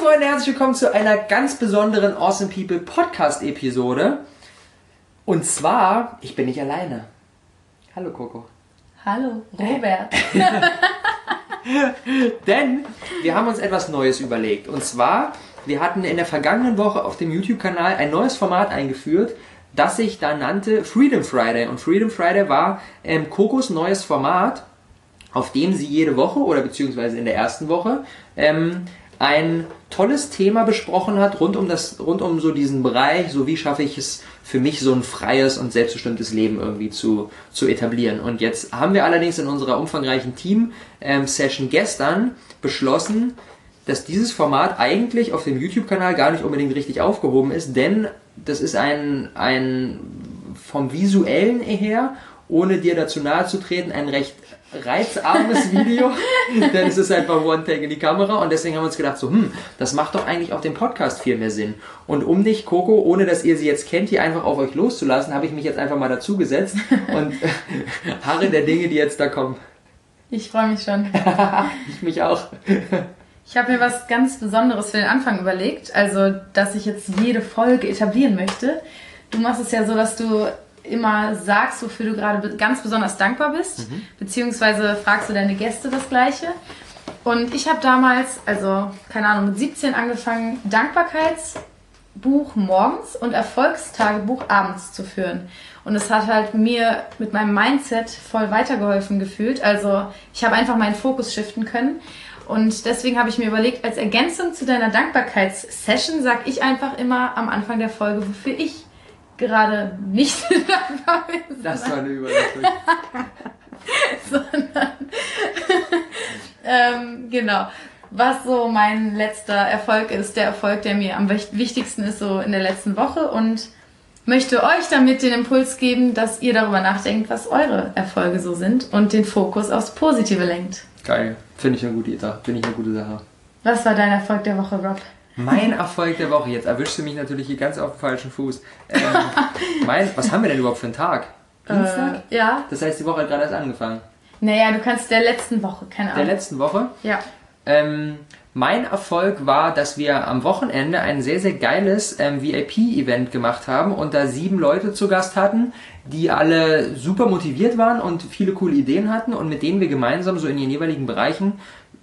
Freunde, herzlich willkommen zu einer ganz besonderen Awesome People Podcast Episode. Und zwar, ich bin nicht alleine. Hallo Coco. Hallo, Robert. Denn wir haben uns etwas Neues überlegt. Und zwar, wir hatten in der vergangenen Woche auf dem YouTube-Kanal ein neues Format eingeführt, das sich da nannte Freedom Friday. Und Freedom Friday war ähm, Kokos neues Format, auf dem sie jede Woche oder beziehungsweise in der ersten Woche ähm, ein tolles Thema besprochen hat rund um das rund um so diesen Bereich, so wie schaffe ich es für mich so ein freies und selbstbestimmtes Leben irgendwie zu, zu etablieren. Und jetzt haben wir allerdings in unserer umfangreichen Team-Session gestern beschlossen, dass dieses Format eigentlich auf dem YouTube-Kanal gar nicht unbedingt richtig aufgehoben ist, denn das ist ein, ein vom visuellen her, ohne dir dazu nahe zu treten, ein recht reizarmes Video, denn es ist einfach One-Take in die Kamera und deswegen haben wir uns gedacht, so, hm, das macht doch eigentlich auch dem Podcast viel mehr Sinn. Und um dich, Coco, ohne dass ihr sie jetzt kennt, hier einfach auf euch loszulassen, habe ich mich jetzt einfach mal dazugesetzt und harre der Dinge, die jetzt da kommen. Ich freue mich schon. ich mich auch. Ich habe mir was ganz Besonderes für den Anfang überlegt, also dass ich jetzt jede Folge etablieren möchte. Du machst es ja so, dass du immer sagst, wofür du gerade ganz besonders dankbar bist, mhm. beziehungsweise fragst du deine Gäste das Gleiche. Und ich habe damals, also keine Ahnung, mit 17 angefangen, Dankbarkeitsbuch morgens und Erfolgstagebuch abends zu führen. Und es hat halt mir mit meinem Mindset voll weitergeholfen gefühlt. Also ich habe einfach meinen Fokus shiften können. Und deswegen habe ich mir überlegt, als Ergänzung zu deiner Dankbarkeitssession sage ich einfach immer am Anfang der Folge, wofür ich gerade nicht dankbar bin. Das war eine Überraschung. sondern ähm, genau. Was so mein letzter Erfolg ist, der Erfolg, der mir am wichtigsten ist, so in der letzten Woche und möchte euch damit den Impuls geben, dass ihr darüber nachdenkt, was eure Erfolge so sind und den Fokus aufs Positive lenkt. Geil. Finde ich eine gute Idee. Finde ich eine gute Sache. Was war dein Erfolg der Woche, Rob? Mein Erfolg der Woche. Jetzt erwischst du mich natürlich hier ganz auf dem falschen Fuß. Ähm, mein, was haben wir denn überhaupt für einen Tag? Dienstag? Äh, ja. Das heißt, die Woche hat gerade erst angefangen. Naja, du kannst der letzten Woche, keine Ahnung. Der letzten Woche? Ja. Ähm, mein Erfolg war, dass wir am Wochenende ein sehr, sehr geiles ähm, VIP-Event gemacht haben und da sieben Leute zu Gast hatten, die alle super motiviert waren und viele coole Ideen hatten und mit denen wir gemeinsam so in ihren jeweiligen Bereichen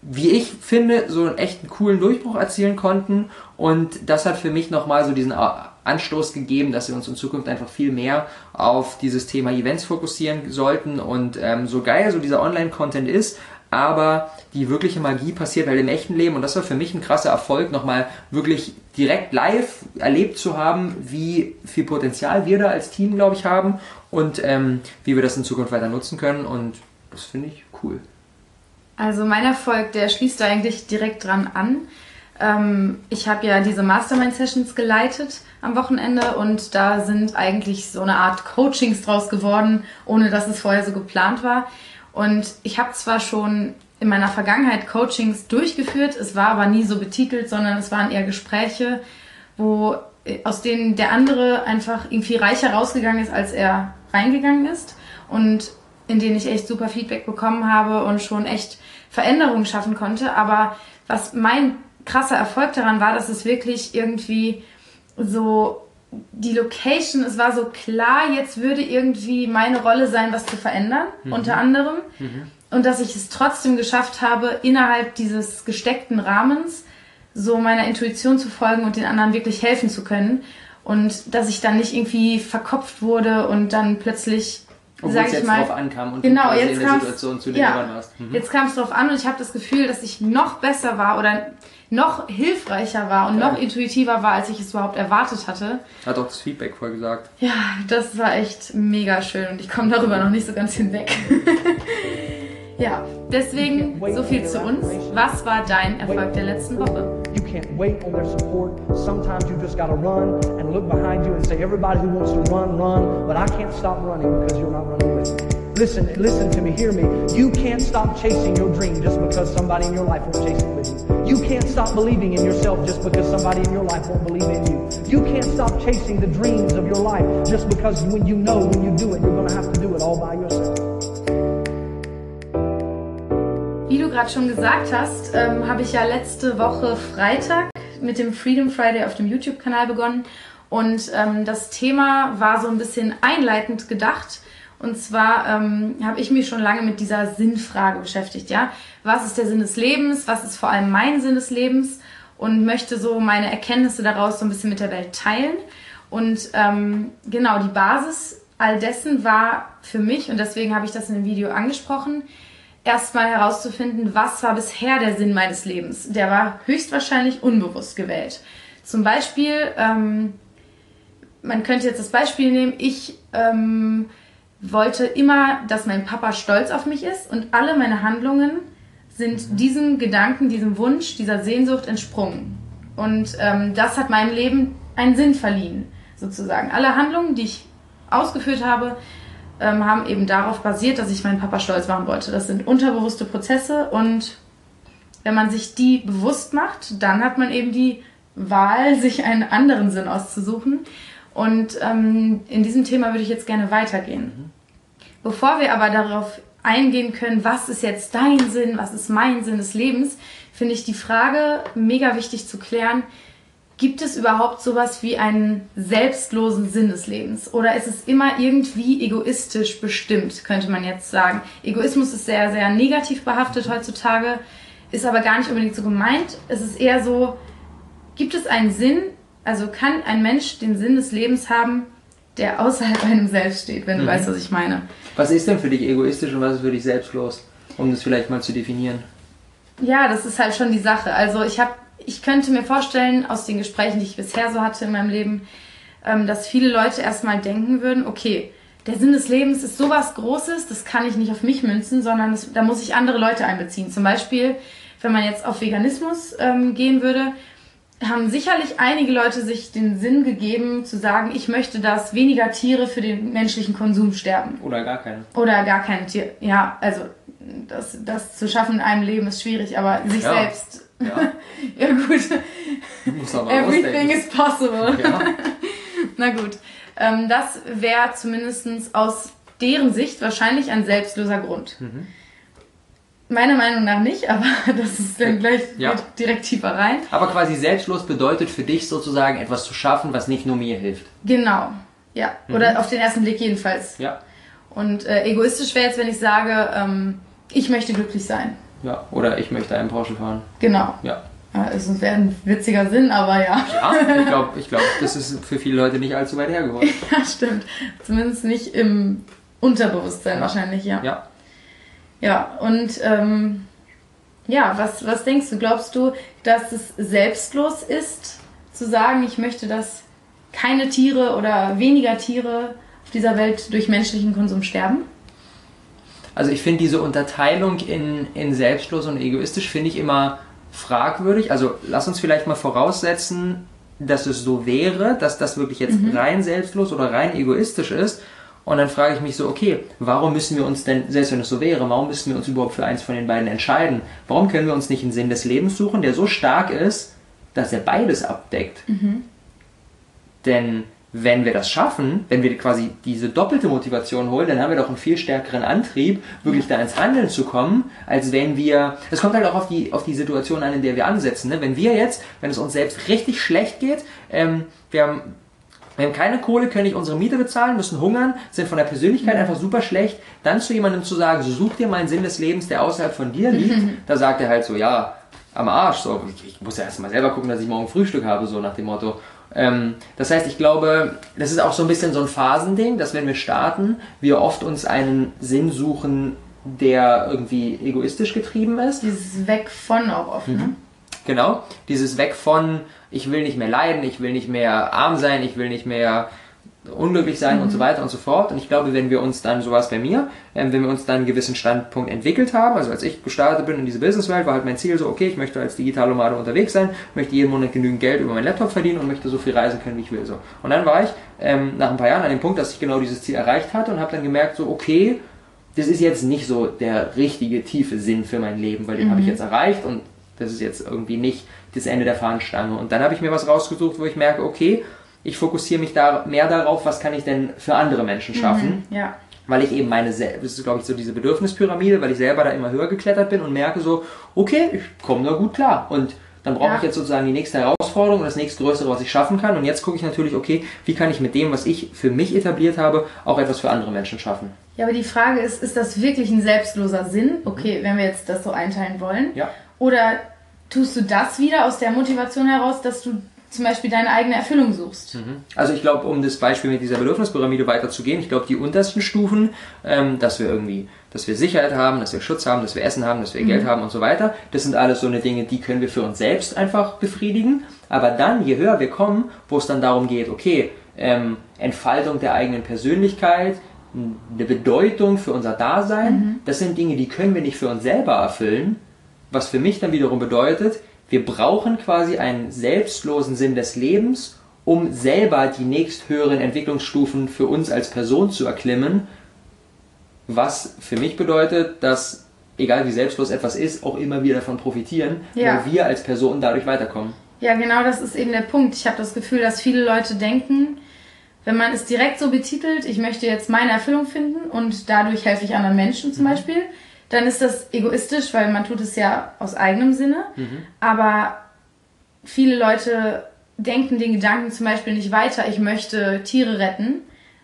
wie ich finde, so einen echten coolen Durchbruch erzielen konnten. Und das hat für mich nochmal so diesen Anstoß gegeben, dass wir uns in Zukunft einfach viel mehr auf dieses Thema Events fokussieren sollten. Und ähm, so geil so dieser Online-Content ist, aber die wirkliche Magie passiert halt im echten Leben. Und das war für mich ein krasser Erfolg, nochmal wirklich direkt live erlebt zu haben, wie viel Potenzial wir da als Team, glaube ich, haben und ähm, wie wir das in Zukunft weiter nutzen können. Und das finde ich cool. Also mein Erfolg, der schließt da eigentlich direkt dran an. Ähm, ich habe ja diese Mastermind-Sessions geleitet am Wochenende und da sind eigentlich so eine Art Coachings draus geworden, ohne dass es vorher so geplant war. Und ich habe zwar schon in meiner Vergangenheit Coachings durchgeführt, es war aber nie so betitelt, sondern es waren eher Gespräche, wo äh, aus denen der andere einfach irgendwie reicher rausgegangen ist, als er reingegangen ist und in denen ich echt super Feedback bekommen habe und schon echt Veränderungen schaffen konnte. Aber was mein krasser Erfolg daran war, dass es wirklich irgendwie so die Location, es war so klar, jetzt würde irgendwie meine Rolle sein, was zu verändern, mhm. unter anderem. Mhm. Und dass ich es trotzdem geschafft habe, innerhalb dieses gesteckten Rahmens so meiner Intuition zu folgen und den anderen wirklich helfen zu können. Und dass ich dann nicht irgendwie verkopft wurde und dann plötzlich obwohl es jetzt mal, drauf ankam und genau, du jetzt in der Situation zu den ja, warst. Mhm. Jetzt kam es drauf an und ich habe das Gefühl, dass ich noch besser war oder noch hilfreicher war und ja. noch intuitiver war, als ich es überhaupt erwartet hatte. Hat auch das Feedback voll gesagt. Ja, das war echt mega schön und ich komme darüber noch nicht so ganz hinweg. ja, deswegen so viel zu uns. Was war dein Erfolg der letzten Woche? You can't wait on their support. Sometimes you just gotta run and look behind you and say, everybody who wants to run, run, but I can't stop running because you're not running with me. Listen, listen to me, hear me. You can't stop chasing your dream just because somebody in your life won't chase it with you. You can't stop believing in yourself just because somebody in your life won't believe in you. You can't stop chasing the dreams of your life just because when you know when you do it, you're going to have to do it all by yourself. Wie du gerade schon gesagt hast, ähm, habe ich ja letzte Woche Freitag mit dem Freedom Friday auf dem YouTube-Kanal begonnen und ähm, das Thema war so ein bisschen einleitend gedacht. Und zwar ähm, habe ich mich schon lange mit dieser Sinnfrage beschäftigt, ja. Was ist der Sinn des Lebens? Was ist vor allem mein Sinn des Lebens? Und möchte so meine Erkenntnisse daraus so ein bisschen mit der Welt teilen. Und ähm, genau, die Basis all dessen war für mich, und deswegen habe ich das in dem Video angesprochen, erstmal herauszufinden, was war bisher der Sinn meines Lebens. Der war höchstwahrscheinlich unbewusst gewählt. Zum Beispiel, ähm, man könnte jetzt das Beispiel nehmen, ich ähm, wollte immer, dass mein Papa stolz auf mich ist und alle meine Handlungen sind diesem Gedanken, diesem Wunsch, dieser Sehnsucht entsprungen. Und ähm, das hat meinem Leben einen Sinn verliehen, sozusagen. Alle Handlungen, die ich ausgeführt habe, ähm, haben eben darauf basiert, dass ich meinen Papa stolz machen wollte. Das sind unterbewusste Prozesse und wenn man sich die bewusst macht, dann hat man eben die Wahl, sich einen anderen Sinn auszusuchen. Und ähm, in diesem Thema würde ich jetzt gerne weitergehen. Bevor wir aber darauf eingehen können, was ist jetzt dein Sinn, was ist mein Sinn des Lebens, finde ich die Frage mega wichtig zu klären, gibt es überhaupt sowas wie einen selbstlosen Sinn des Lebens? Oder ist es immer irgendwie egoistisch bestimmt, könnte man jetzt sagen. Egoismus ist sehr, sehr negativ behaftet heutzutage, ist aber gar nicht unbedingt so gemeint. Es ist eher so, gibt es einen Sinn, also kann ein Mensch den Sinn des Lebens haben, der außerhalb einem selbst steht, wenn du mhm. weißt, was ich meine. Was ist denn für dich egoistisch und was ist für dich selbstlos? Um das vielleicht mal zu definieren. Ja, das ist halt schon die Sache. Also ich habe, ich könnte mir vorstellen, aus den Gesprächen, die ich bisher so hatte in meinem Leben, ähm, dass viele Leute erstmal denken würden, okay, der Sinn des Lebens ist sowas Großes, das kann ich nicht auf mich münzen, sondern das, da muss ich andere Leute einbeziehen. Zum Beispiel, wenn man jetzt auf Veganismus ähm, gehen würde, haben sicherlich einige Leute sich den Sinn gegeben, zu sagen, ich möchte, dass weniger Tiere für den menschlichen Konsum sterben. Oder gar keine. Oder gar keine Tiere. Ja, also das, das zu schaffen in einem Leben ist schwierig, aber sich ja. selbst. Ja. ja, gut. Aber Everything is possible. Ja. Na gut. Ähm, das wäre zumindest aus deren Sicht wahrscheinlich ein selbstloser Grund. Mhm. Meiner Meinung nach nicht, aber das ist dann gleich ja. direkt tiefer rein. Aber quasi selbstlos bedeutet für dich sozusagen etwas zu schaffen, was nicht nur mir hilft. Genau, ja. Mhm. Oder auf den ersten Blick jedenfalls. Ja. Und äh, egoistisch wäre jetzt, wenn ich sage, ähm, ich möchte glücklich sein. Ja, oder ich möchte einen Porsche fahren. Genau. Ja. Es wäre ein witziger Sinn, aber ja. Ja, ich glaube, ich glaub, das ist für viele Leute nicht allzu weit hergeholt. ja, stimmt. Zumindest nicht im Unterbewusstsein wahrscheinlich, ja. Ja. Ja, und ähm, ja, was, was denkst du? Glaubst du, dass es selbstlos ist, zu sagen, ich möchte, dass keine Tiere oder weniger Tiere auf dieser Welt durch menschlichen Konsum sterben? Also ich finde diese Unterteilung in, in selbstlos und egoistisch finde ich immer fragwürdig. Also lass uns vielleicht mal voraussetzen, dass es so wäre, dass das wirklich jetzt mhm. rein selbstlos oder rein egoistisch ist und dann frage ich mich so, okay, warum müssen wir uns denn, selbst wenn es so wäre, warum müssen wir uns überhaupt für eins von den beiden entscheiden? Warum können wir uns nicht einen Sinn des Lebens suchen, der so stark ist, dass er beides abdeckt? Mhm. Denn wenn wir das schaffen, wenn wir quasi diese doppelte Motivation holen, dann haben wir doch einen viel stärkeren Antrieb, wirklich da ins Handeln zu kommen, als wenn wir, es kommt halt auch auf die, auf die Situation an, in der wir ansetzen. Ne? Wenn wir jetzt, wenn es uns selbst richtig schlecht geht, ähm, wir haben wir haben keine Kohle, können nicht unsere Miete bezahlen, müssen hungern, sind von der Persönlichkeit einfach super schlecht. Dann zu jemandem zu sagen, so such dir mal einen Sinn des Lebens, der außerhalb von dir liegt, da sagt er halt so, ja, am Arsch, so, ich muss ja erstmal selber gucken, dass ich morgen Frühstück habe, so nach dem Motto. Ähm, das heißt, ich glaube, das ist auch so ein bisschen so ein Phasending, dass wenn wir starten, wir oft uns einen Sinn suchen, der irgendwie egoistisch getrieben ist. Dieses Weg von auch oft, ne? mhm. ne? Genau, dieses Weg von, ich will nicht mehr leiden, ich will nicht mehr arm sein, ich will nicht mehr unglücklich sein mhm. und so weiter und so fort. Und ich glaube, wenn wir uns dann, sowas bei mir, ähm, wenn wir uns dann einen gewissen Standpunkt entwickelt haben, also als ich gestartet bin in diese Businesswelt, war halt mein Ziel so, okay, ich möchte als Digitalnomade unterwegs sein, möchte jeden Monat genügend Geld über meinen Laptop verdienen und möchte so viel reisen können, wie ich will. So. Und dann war ich ähm, nach ein paar Jahren an dem Punkt, dass ich genau dieses Ziel erreicht hatte und habe dann gemerkt, so, okay, das ist jetzt nicht so der richtige, tiefe Sinn für mein Leben, weil den mhm. habe ich jetzt erreicht und das ist jetzt irgendwie nicht das Ende der Fahnenstange. Und dann habe ich mir was rausgesucht, wo ich merke, okay, ich fokussiere mich da mehr darauf, was kann ich denn für andere Menschen mhm, schaffen. Mhm, ja. Weil ich eben meine, das ist glaube ich so diese Bedürfnispyramide, weil ich selber da immer höher geklettert bin und merke so, okay, ich komme da gut klar. Und dann brauche Ja. ich jetzt sozusagen die nächste Herausforderung und das nächstgrößere, was ich schaffen kann. Und jetzt gucke ich natürlich, okay, wie kann ich mit dem, was ich für mich etabliert habe, auch etwas für andere Menschen schaffen. Ja, aber die Frage ist, ist das wirklich ein selbstloser Sinn? Okay, wenn wir jetzt das so einteilen wollen. Ja. Oder tust du das wieder aus der Motivation heraus, dass du zum Beispiel deine eigene Erfüllung suchst? Also ich glaube, um das Beispiel mit dieser Bedürfnispyramide weiterzugehen, ich glaube, die untersten Stufen, ähm, dass wir irgendwie, dass wir Sicherheit haben, dass wir Schutz haben, dass wir Essen haben, dass wir Geld haben und so weiter, das sind alles so eine Dinge, die können wir für uns selbst einfach befriedigen. Aber dann, je höher wir kommen, wo es dann darum geht, okay, ähm, Entfaltung der eigenen Persönlichkeit, eine Bedeutung für unser Dasein, das sind Dinge, die können wir nicht für uns selber erfüllen, was für mich dann wiederum bedeutet, wir brauchen quasi einen selbstlosen Sinn des Lebens, um selber die nächsthöheren Entwicklungsstufen für uns als Person zu erklimmen, was für mich bedeutet, dass egal wie selbstlos etwas ist, auch immer wieder davon profitieren, Ja. weil wir als Person dadurch weiterkommen. Ja, genau das ist eben der Punkt. Ich habe das Gefühl, dass viele Leute denken, wenn man es direkt so betitelt, ich möchte jetzt meine Erfüllung finden und dadurch helfe ich anderen Menschen zum Beispiel, dann ist das egoistisch, weil man tut es ja aus eigenem Sinne. Aber viele Leute denken den Gedanken zum Beispiel nicht weiter, ich möchte Tiere retten,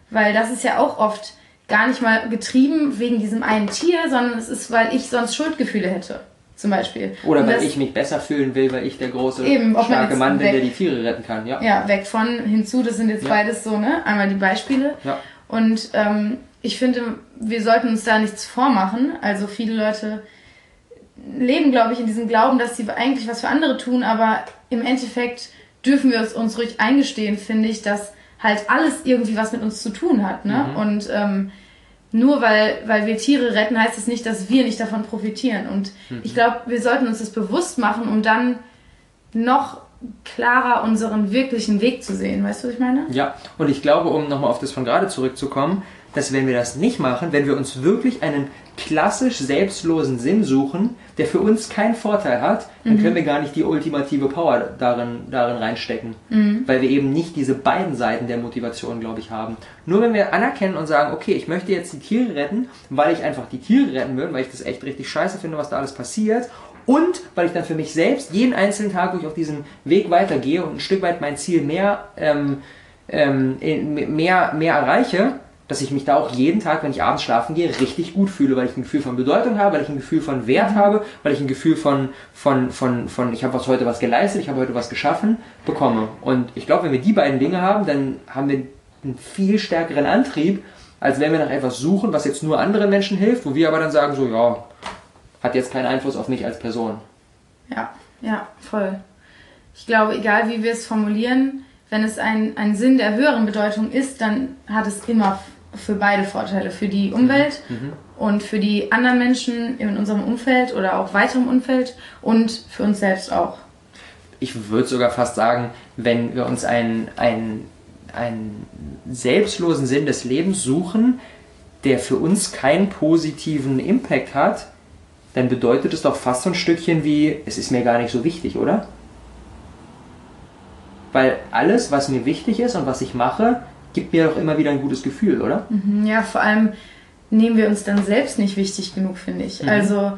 weil das ist ja auch oft gar nicht mal getrieben wegen diesem einen Tier, sondern es ist, weil ich sonst Schuldgefühle hätte, zum Beispiel. Oder Und weil das- ich mich besser fühlen will, weil ich der große, Eben, starke Mann bin, der die Tiere retten kann. Ja. ja, weg von hinzu, das sind jetzt Ja. beides so, ne? Einmal die Beispiele. Ja. Und ähm, ich finde, wir sollten uns da nichts vormachen. Also viele Leute leben, glaube ich, in diesem Glauben, dass sie eigentlich was für andere tun, aber im Endeffekt dürfen wir es uns ruhig eingestehen, finde ich, dass halt alles irgendwie was mit uns zu tun hat. Ne? Mhm. Und ähm, nur weil, weil wir Tiere retten, heißt es nicht, dass wir nicht davon profitieren. Und Mhm. ich glaube, wir sollten uns das bewusst machen, um dann noch klarer unseren wirklichen Weg zu sehen. Weißt du, was ich meine? Ja, und ich glaube, um nochmal auf das von gerade zurückzukommen, dass wenn wir das nicht machen, wenn wir uns wirklich einen klassisch selbstlosen Sinn suchen, der für uns keinen Vorteil hat, dann können wir gar nicht die ultimative Power darin, darin reinstecken. Weil wir eben nicht diese beiden Seiten der Motivation, glaube ich, haben. Nur wenn wir anerkennen und sagen, okay, ich möchte jetzt die Tiere retten, weil ich einfach die Tiere retten will, weil ich das echt richtig scheiße finde, was da alles passiert, und weil ich dann für mich selbst jeden einzelnen Tag, wo ich auf diesem Weg weitergehe und ein Stück weit mein Ziel mehr, ähm, ähm, mehr, mehr erreiche, dass ich mich da auch jeden Tag, wenn ich abends schlafen gehe, richtig gut fühle, weil ich ein Gefühl von Bedeutung habe, weil ich ein Gefühl von Wert habe, weil ich ein Gefühl von, von, von, von ich habe was heute was geleistet, ich habe heute was geschaffen, bekomme. Und ich glaube, wenn wir die beiden Dinge haben, dann haben wir einen viel stärkeren Antrieb, als wenn wir nach etwas suchen, was jetzt nur anderen Menschen hilft, wo wir aber dann sagen, so, ja, hat jetzt keinen Einfluss auf mich als Person. Ja, ja, voll. Ich glaube, egal wie wir es formulieren, wenn es ein, ein Sinn der höheren Bedeutung ist, dann hat es immer für beide Vorteile. Für die Umwelt und für die anderen Menschen in unserem Umfeld oder auch weiterem Umfeld und für uns selbst auch. ich würde sogar fast sagen, wenn wir uns einen, einen, einen selbstlosen Sinn des Lebens suchen, der für uns keinen positiven Impact hat, dann bedeutet es doch fast so ein Stückchen wie, es ist mir gar nicht so wichtig, oder? Weil alles, was mir wichtig ist und was ich mache, gibt mir doch immer wieder ein gutes Gefühl, oder? Ja, vor allem nehmen wir uns dann selbst nicht wichtig genug, finde ich. Also,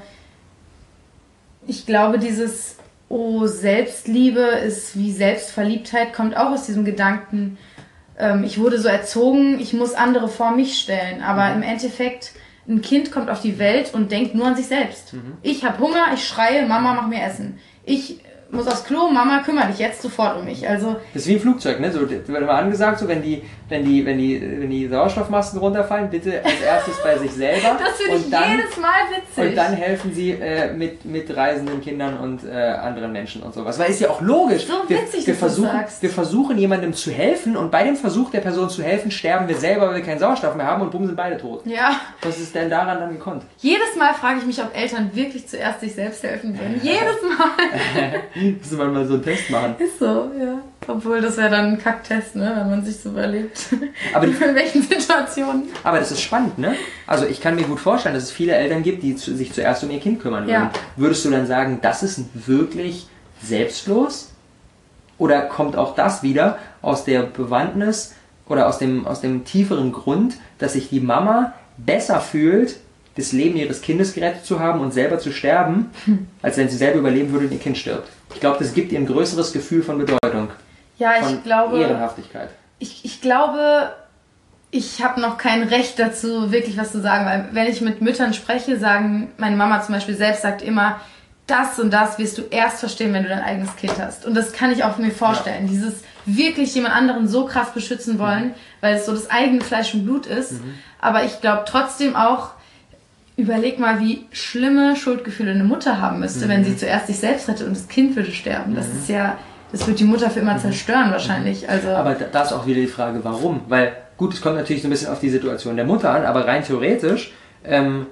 ich glaube, dieses Oh, Selbstliebe ist wie Selbstverliebtheit, kommt auch aus diesem Gedanken, ähm, ich wurde so erzogen, ich muss andere vor mich stellen. Aber im Endeffekt, ein Kind kommt auf die Welt und denkt nur an sich selbst. Ich habe Hunger, ich schreie, Mama, mach mir Essen. Ich muss aufs Klo, Mama, kümmere dich jetzt sofort um mich. Also, Das ist wie ein Flugzeug, ne? So wird immer angesagt, so wenn die, wenn die, wenn die, wenn die Sauerstoffmasken runterfallen, bitte als erstes bei sich selber. das finde ich dann, jedes Mal witzig. Und dann helfen sie äh, mit, mit reisenden Kindern und äh, anderen Menschen und sowas. Weil ist ja auch logisch. So wir, witzig, wir, du versuchen, wir versuchen jemandem zu helfen und bei dem Versuch der Person zu helfen, sterben wir selber, weil wir keinen Sauerstoff mehr haben und bumm sind beide tot. ja. Was ist denn daran dann gekonnt? Jedes Mal frage ich mich, ob Eltern wirklich zuerst sich selbst helfen würden. Jedes Mal. Müssen wir mal so einen Test machen. Ist so, ja. Obwohl, das wäre dann ein Kacktest, ne? wenn man sich so überlebt. Aber die- in welchen Situationen? Aber das ist spannend, ne? Also ich kann mir gut vorstellen, dass es viele Eltern gibt, die zu, sich zuerst um ihr Kind kümmern würden. Ja. Würdest du dann sagen, das ist wirklich selbstlos? Oder kommt auch das wieder aus der Bewandtnis oder aus dem, aus dem tieferen Grund, dass sich die Mama besser fühlt, das Leben ihres Kindes gerettet zu haben und selber zu sterben, als wenn sie selber überleben würde und ihr Kind stirbt? Ich glaube, das gibt ihr ein größeres Gefühl von Bedeutung. Ja, ich von glaube. Ehrenhaftigkeit. Ich, ich glaube, ich habe noch kein Recht dazu, wirklich was zu sagen, weil wenn ich mit Müttern spreche, sagen, meine Mama zum Beispiel selbst sagt immer, das und das wirst du erst verstehen, wenn du dein eigenes Kind hast. Und das kann ich auch mir vorstellen. Ja. Dieses wirklich jemand anderen so krass beschützen wollen, mhm. weil es so das eigene Fleisch und Blut ist. Mhm. Aber ich glaube trotzdem auch, überleg mal, wie schlimme Schuldgefühle eine Mutter haben müsste, mhm. wenn sie zuerst sich selbst rettet und das Kind würde sterben. Das mhm. ist ja, das wird die Mutter für immer mhm. zerstören wahrscheinlich. Also aber da ist auch wieder die Frage, warum? Weil gut, es kommt natürlich so ein bisschen auf die Situation der Mutter an, aber rein theoretisch ähm,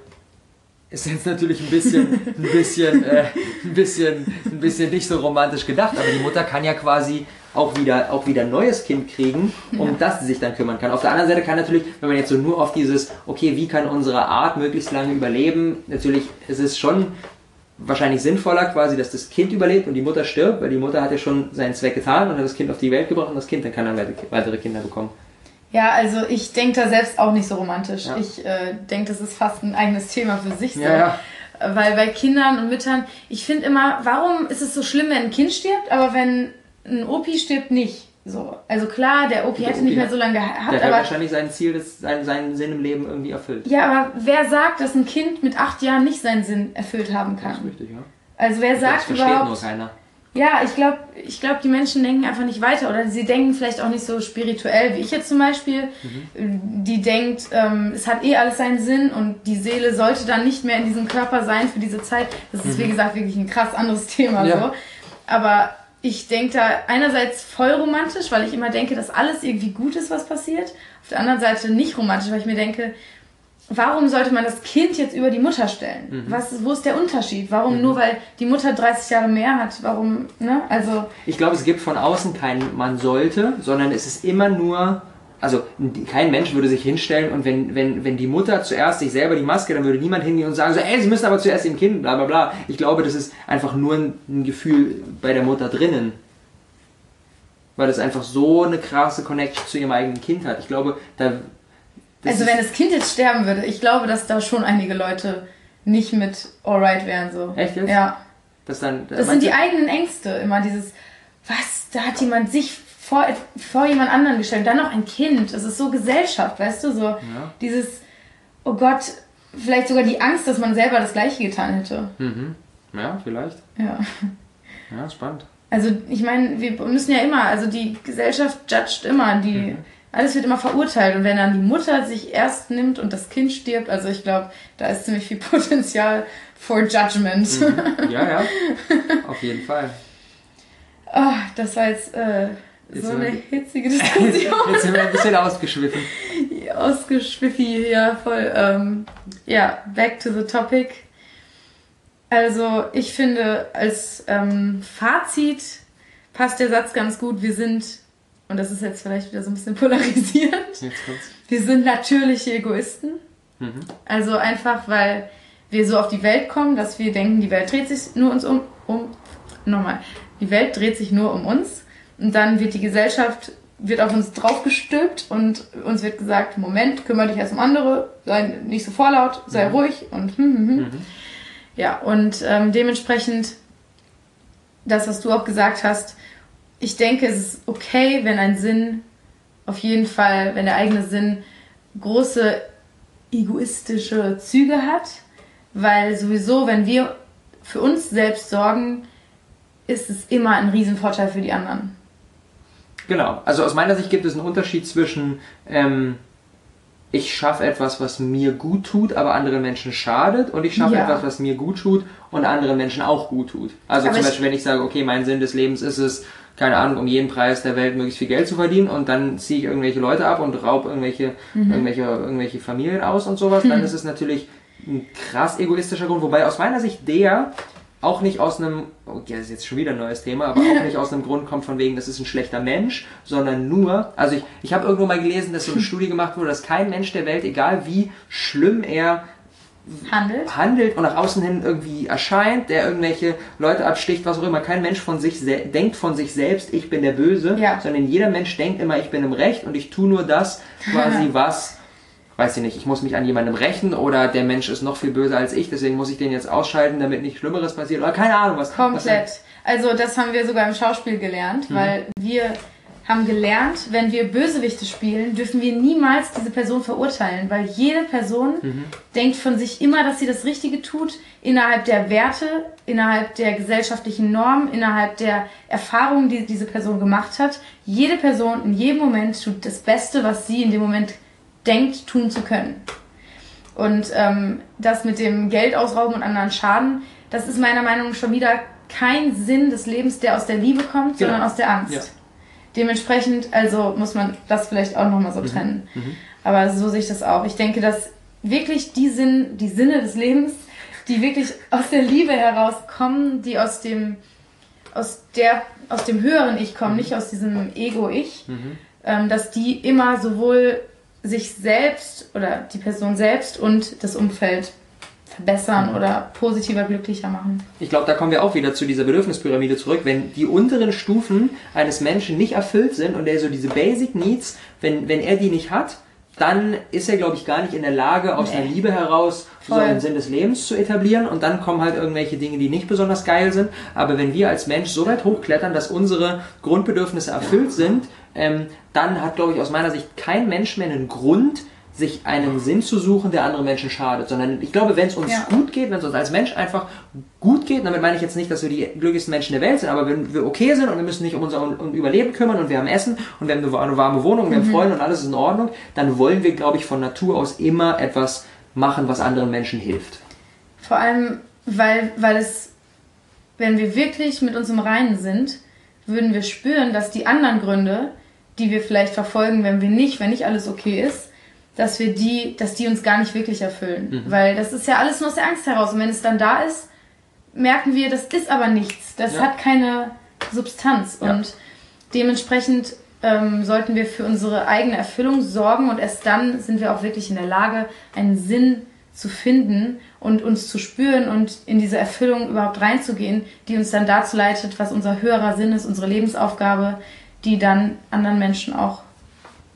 ist jetzt natürlich ein bisschen, ein bisschen, äh, ein bisschen, ein bisschen nicht so romantisch gedacht, aber die Mutter kann ja quasi auch wieder, auch wieder ein neues Kind kriegen, um ja. das sie sich dann kümmern kann. Auf der anderen Seite kann natürlich, wenn man jetzt so nur auf dieses, okay, wie kann unsere Art möglichst lange überleben, natürlich, es ist schon wahrscheinlich sinnvoller quasi, dass das Kind überlebt und die Mutter stirbt, weil die Mutter hat ja schon seinen Zweck getan und hat das Kind auf die Welt gebracht und das Kind dann kann dann weitere Kinder bekommen. Ja, also ich denke da selbst auch nicht so romantisch. Ja. Ich äh, denke, das ist fast ein eigenes Thema für sich. So. Ja, ja. Weil bei Kindern und Müttern, ich finde immer, warum ist es so schlimm, wenn ein Kind stirbt, aber wenn ein Opi stirbt nicht? So. Also klar, der Opi hätte nicht mehr so lange gehabt. Der hat wahrscheinlich sein Ziel, das, seinen, seinen Sinn im Leben irgendwie erfüllt. Ja, aber wer sagt, dass ein Kind mit acht Jahren nicht seinen Sinn erfüllt haben kann? Das ist richtig, ja. Also wer sagt das versteht überhaupt... nur keiner. Ja, ich glaube, ich glaub, die Menschen denken einfach nicht weiter oder sie denken vielleicht auch nicht so spirituell wie ich jetzt zum Beispiel. Mhm. Die denkt, ähm, es hat eh alles seinen Sinn und die Seele sollte dann nicht mehr in diesem Körper sein für diese Zeit. Das ist, mhm. wie gesagt, wirklich ein krass anderes Thema. Ja. So. Aber ich denke da einerseits voll romantisch, weil ich immer denke, dass alles irgendwie gut ist, was passiert. Auf der anderen Seite nicht romantisch, weil ich mir denke, warum sollte man das Kind jetzt über die Mutter stellen? Mhm. Was, wo ist der Unterschied? Warum mhm. nur, weil die Mutter 30 Jahre mehr hat? Warum, ne? Also. Ich glaube, es gibt von außen kein man sollte, sondern es ist immer nur, also kein Mensch würde sich hinstellen und wenn, wenn, wenn die Mutter zuerst sich selber die Maske, dann würde niemand hingehen und sagen so, ey, sie müssen aber zuerst dem Kind, bla bla bla. Ich glaube, das ist einfach nur ein, ein Gefühl bei der Mutter drinnen. Weil es einfach so eine krasse Connection zu ihrem eigenen Kind hat. Ich glaube, da also wenn das Kind jetzt sterben würde, ich glaube, dass da schon einige Leute nicht mit alright wären so. Echt jetzt? Ja. Das, dann, das sind die eigenen Ängste immer dieses, was, da hat jemand sich vor, vor jemand anderen gestellt, dann noch ein Kind. Das ist so Gesellschaft, weißt du, so ja. dieses, oh Gott, vielleicht sogar die Angst, dass man selber das Gleiche getan hätte. Mhm. Ja, vielleicht. Ja. Ja, spannend. Also ich meine, wir müssen ja immer, also die Gesellschaft judgt immer, die mhm alles wird immer verurteilt. Und wenn dann die Mutter sich erst nimmt und das Kind stirbt, also ich glaube, da ist ziemlich viel Potenzial for Judgment. Mhm. Ja, ja, auf jeden Fall. Oh, das war jetzt äh, so eine hitzige Diskussion. jetzt sind wir ein bisschen ausgeschwiffen. Ausgeschwiffi, ja, voll. Ähm, ja, back to the topic. Also, ich finde, als ähm, Fazit passt der Satz ganz gut. Wir sind und das ist jetzt vielleicht wieder so ein bisschen polarisierend. Wir sind natürliche Egoisten. Mhm. Also einfach, weil wir so auf die Welt kommen, dass wir denken, die Welt dreht sich nur uns um, um nochmal, die Welt dreht sich nur um uns und dann wird die Gesellschaft wird auf uns draufgestülpt und uns wird gesagt, Moment, kümmere dich erst um andere, sei nicht so vorlaut, sei mhm. ruhig und hm, hm, hm. Mhm. ja und ähm, dementsprechend das, was du auch gesagt hast, ich denke, es ist okay, wenn ein Sinn, auf jeden Fall, wenn der eigene Sinn große egoistische Züge hat, weil sowieso, wenn wir für uns selbst sorgen, ist es immer ein Riesenvorteil für die anderen. Genau, also aus meiner Sicht gibt es einen Unterschied zwischen ähm, ich schaffe etwas, was mir gut tut, aber anderen Menschen schadet und ich schaffe ja. etwas, was mir gut tut und anderen Menschen auch gut tut. Also aber zum Beispiel, wenn ich sage, okay, mein Sinn des Lebens ist es, keine Ahnung, um jeden Preis der Welt möglichst viel Geld zu verdienen und dann ziehe ich irgendwelche Leute ab und raub irgendwelche, mhm. irgendwelche, irgendwelche Familien aus und sowas, dann mhm. ist es natürlich ein krass egoistischer Grund, wobei aus meiner Sicht der auch nicht aus einem, okay, das ist jetzt schon wieder ein neues Thema, aber auch nicht aus einem Grund kommt von wegen, das ist ein schlechter Mensch, sondern nur, also ich, ich habe irgendwo mal gelesen, dass so eine Studie gemacht wurde, dass kein Mensch der Welt, egal wie schlimm er handelt. handelt und nach außen hin irgendwie erscheint, der irgendwelche Leute absticht, was auch immer. Kein Mensch von sich denkt von sich selbst, ich bin der Böse, ja. sondern jeder Mensch denkt immer, ich bin im Recht und ich tue nur das, quasi was, weiß ich nicht, ich muss mich an jemandem rächen oder der Mensch ist noch viel böser als ich, deswegen muss ich den jetzt ausschalten, damit nichts Schlimmeres passiert oder keine Ahnung was. Komplett. Was Also das haben wir sogar im Schauspiel gelernt, mhm. weil wir haben gelernt, wenn wir Bösewichte spielen, dürfen wir niemals diese Person verurteilen, weil jede Person mhm. denkt von sich immer, dass sie das Richtige tut, innerhalb der Werte, innerhalb der gesellschaftlichen Normen, innerhalb der Erfahrungen, die diese Person gemacht hat. Jede Person in jedem Moment tut das Beste, was sie in dem Moment denkt, tun zu können. Und ähm, das mit dem Geld ausrauben und anderen Schaden, das ist meiner Meinung nach schon wieder kein Sinn des Lebens, der aus der Liebe kommt, genau. sondern aus der Angst. Ja. Dementsprechend, also muss man das vielleicht auch nochmal so mhm. trennen. Mhm. Aber so sehe ich das auch. Ich denke, dass wirklich die, Sinn, die Sinne des Lebens, die wirklich aus der Liebe herauskommen, die aus dem, aus der, aus dem höheren Ich kommen, mhm. nicht aus diesem Ego-Ich, mhm. ähm, dass die immer sowohl sich selbst oder die Person selbst und das Umfeld verbessern oder positiver, glücklicher machen. Ich glaube, da kommen wir auch wieder zu dieser Bedürfnispyramide zurück. Wenn die unteren Stufen eines Menschen nicht erfüllt sind und er so diese Basic Needs, wenn, wenn er die nicht hat, dann ist er, glaube ich, gar nicht in der Lage, aus nee. einer Liebe heraus Voll. so einen Sinn des Lebens zu etablieren. Und dann kommen halt irgendwelche Dinge, die nicht besonders geil sind. Aber wenn wir als Mensch so weit hochklettern, dass unsere Grundbedürfnisse erfüllt sind, ähm, dann hat, glaube ich, aus meiner Sicht kein Mensch mehr einen Grund, sich einen Sinn zu suchen, der anderen Menschen schadet, sondern ich glaube, wenn es uns ja. gut geht, wenn es uns als Mensch einfach gut geht, damit meine ich jetzt nicht, dass wir die glücklichsten Menschen der Welt sind, aber wenn wir okay sind und wir müssen nicht um unser um Überleben kümmern und wir haben Essen und wir haben eine warme Wohnung, wir mhm. haben Freunde und alles ist in Ordnung, dann wollen wir, glaube ich, von Natur aus immer etwas machen, was anderen Menschen hilft. Vor allem, weil, weil es, wenn wir wirklich mit uns im Reinen sind, würden wir spüren, dass die anderen Gründe, die wir vielleicht verfolgen, wenn wir nicht, wenn nicht alles okay ist, dass wir die, dass die uns gar nicht wirklich erfüllen. Mhm. Weil das ist ja alles nur aus der Angst heraus. Und wenn es dann da ist, merken wir, das ist aber nichts. Das ja. hat keine Substanz. Ja. Und dementsprechend ähm, sollten wir für unsere eigene Erfüllung sorgen und erst dann sind wir auch wirklich in der Lage, einen Sinn zu finden und uns zu spüren und in diese Erfüllung überhaupt reinzugehen, die uns dann dazu leitet, was unser höherer Sinn ist, unsere Lebensaufgabe, die dann anderen Menschen auch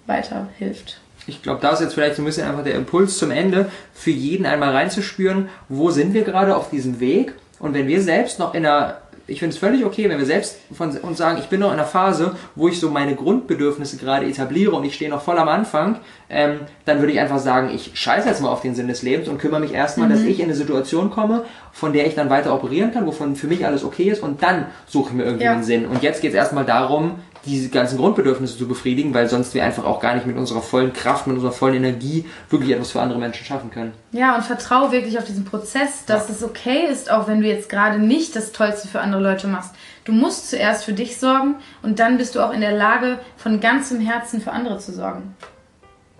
weiterhilft ich glaube, da ist jetzt vielleicht so ein bisschen einfach der Impuls zum Ende, für jeden einmal reinzuspüren, wo sind wir gerade auf diesem Weg und wenn wir selbst noch in einer ich finde es völlig okay, wenn wir selbst von uns sagen, ich bin noch in einer Phase, wo ich so meine Grundbedürfnisse gerade etabliere und ich stehe noch voll am Anfang, ähm, dann würde ich einfach sagen, ich scheiße jetzt mal auf den Sinn des Lebens und kümmere mich erstmal, mhm. dass ich in eine Situation komme, von der ich dann weiter operieren kann, wovon für mich alles okay ist und dann suche ich mir irgendwie ja. einen Sinn. Und jetzt geht es erstmal darum, diese ganzen Grundbedürfnisse zu befriedigen, weil sonst wir einfach auch gar nicht mit unserer vollen Kraft, mit unserer vollen Energie wirklich etwas für andere Menschen schaffen können. Ja, und vertraue wirklich auf diesen Prozess, dass ja. es okay ist, auch wenn du jetzt gerade nicht das Tollste für andere Leute machst. Du musst zuerst für dich sorgen und dann bist du auch in der Lage, von ganzem Herzen für andere zu sorgen.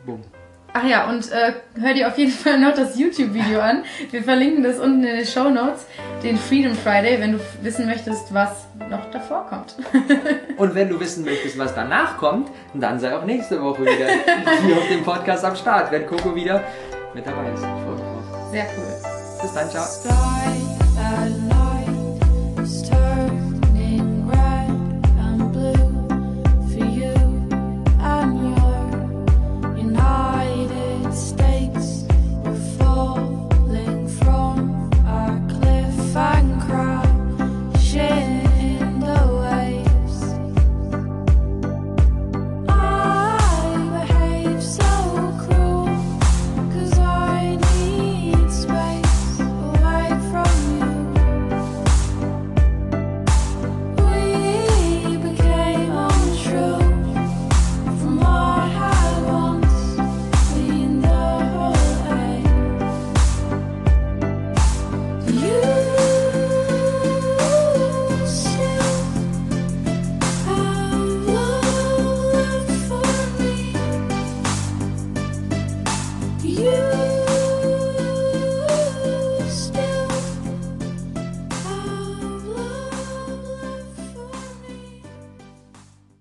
Boom. Ach ja, und äh, hör dir auf jeden Fall noch das YouTube-Video an. Wir verlinken das unten in den Show Notes, den Freedom Friday, wenn du wissen möchtest, was noch davor kommt. und wenn du wissen möchtest, was danach kommt, dann sei auch nächste Woche wieder hier auf dem Podcast am Start, wenn Coco wieder mit dabei ist. Sehr cool. Bis dann, ciao.